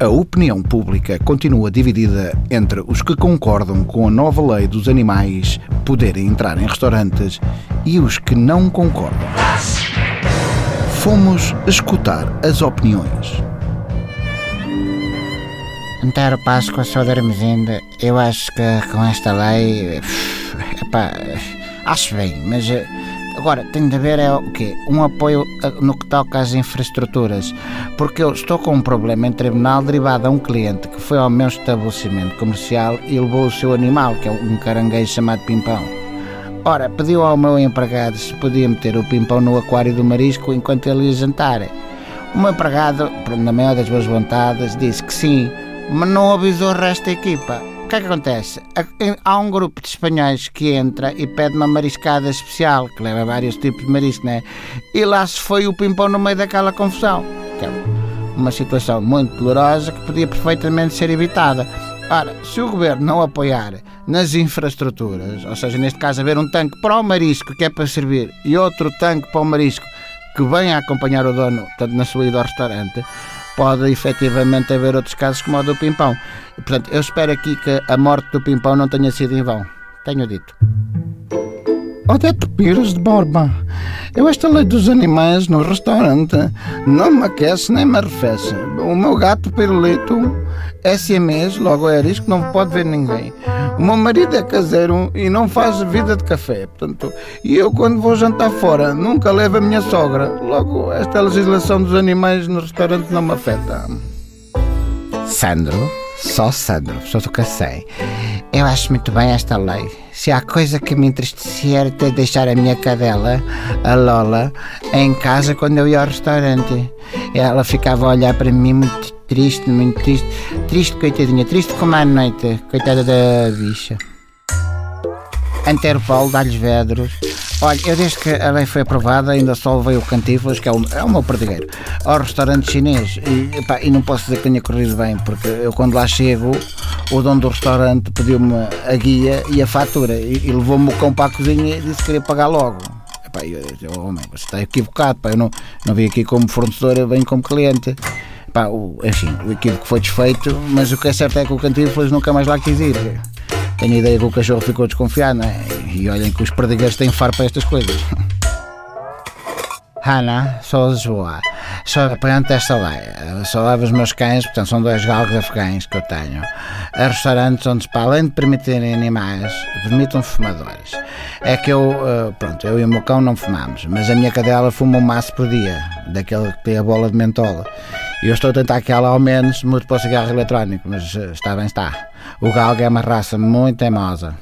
A opinião pública continua dividida entre os que concordam com a nova lei dos animais poderem entrar em restaurantes e os que não concordam. Fomos escutar as opiniões. Antero Páscoa, sou da Armesinde. Eu acho que com esta lei. Epá, acho bem, mas eh, Agora, tem de haver é o quê? Um apoio no que toca às infraestruturas, porque eu estou com um problema em tribunal derivado a um cliente que foi ao meu estabelecimento comercial e levou o seu animal, que é um caranguejo chamado Pimpão. Ora, pediu ao meu empregado se podia meter o Pimpão no aquário do marisco enquanto ele ia jantar. O meu empregado, na maior das boas vontades, disse que sim, mas não avisou o resto da equipa. O que é que acontece? Há um grupo de espanhóis que entra e pede uma mariscada especial, que leva vários tipos de marisco, né? E lá se foi o pimpão no meio daquela confusão. Que é uma situação muito dolorosa que podia perfeitamente ser evitada. Ora, se o governo não apoiar nas infraestruturas, ou seja, neste caso haver um tanque para o marisco que é para servir e outro tanque para o marisco que venha a acompanhar o dono, tanto na sua ida ao restaurante, pode efetivamente haver outros casos como o do Pimpão. Portanto, eu espero aqui que a morte do Pimpão não tenha sido em vão. Tenho dito. Odete Pires de Borba, eu esta lei dos animais no restaurante não me aquece nem me arrefece. O meu gato Pirulito é siamês, logo é arisco, não pode ver ninguém. O meu marido é caseiro e não faz vida de café. Portanto, e eu, quando vou jantar fora, nunca levo a minha sogra. Logo, esta legislação dos animais no restaurante não me afeta. Sandro, só Sandro, só do sei. Eu acho muito bem esta lei. Se há coisa que me entristecia era ter deixar a minha cadela, a Lola, em casa quando eu ia ao restaurante. Ela ficava a olhar para mim muito triste, muito triste. Triste, coitadinha, triste como a noite. Coitada da bicha. Anterpol, dá-lhes vedros. Olha, eu desde que a lei foi aprovada ainda só levei o Cantiflas, que é o, é o meu perdigueiro, ao restaurante chinês e, epá, e não posso dizer que tenha corrido bem, porque eu quando lá chego, o dono do restaurante pediu-me a guia e a fatura e, e levou-me o cão para a cozinha e disse que queria pagar logo. Epá, eu, eu, homem, você está equivocado, pá, eu não, não vim aqui como fornecedor, eu venho como cliente. Pá, o, enfim, o equívoco foi desfeito, mas o que é certo é que o Cantiflas nunca mais lá quis ir. Tenho ideia que o cachorro ficou desconfiado, né? E olhem que os perdigueiros têm faro para estas coisas. Hanna, sou Lisboa. Sou apoiante desta lei. Só levo os meus cães, portanto são dois galgos afegães que eu tenho, a restaurantes onde, para além de permitirem animais, permitam fumadores. É que eu, eh, pronto, eu e o meu cão não fumamos, mas a minha cadela fuma um maço por dia, daquele que tem a bola de mentola. Eu estou a tentar que ela ao menos mude para o cigarro eletrónico, mas eh, está bem, está. O galgo é uma raça muito teimosa.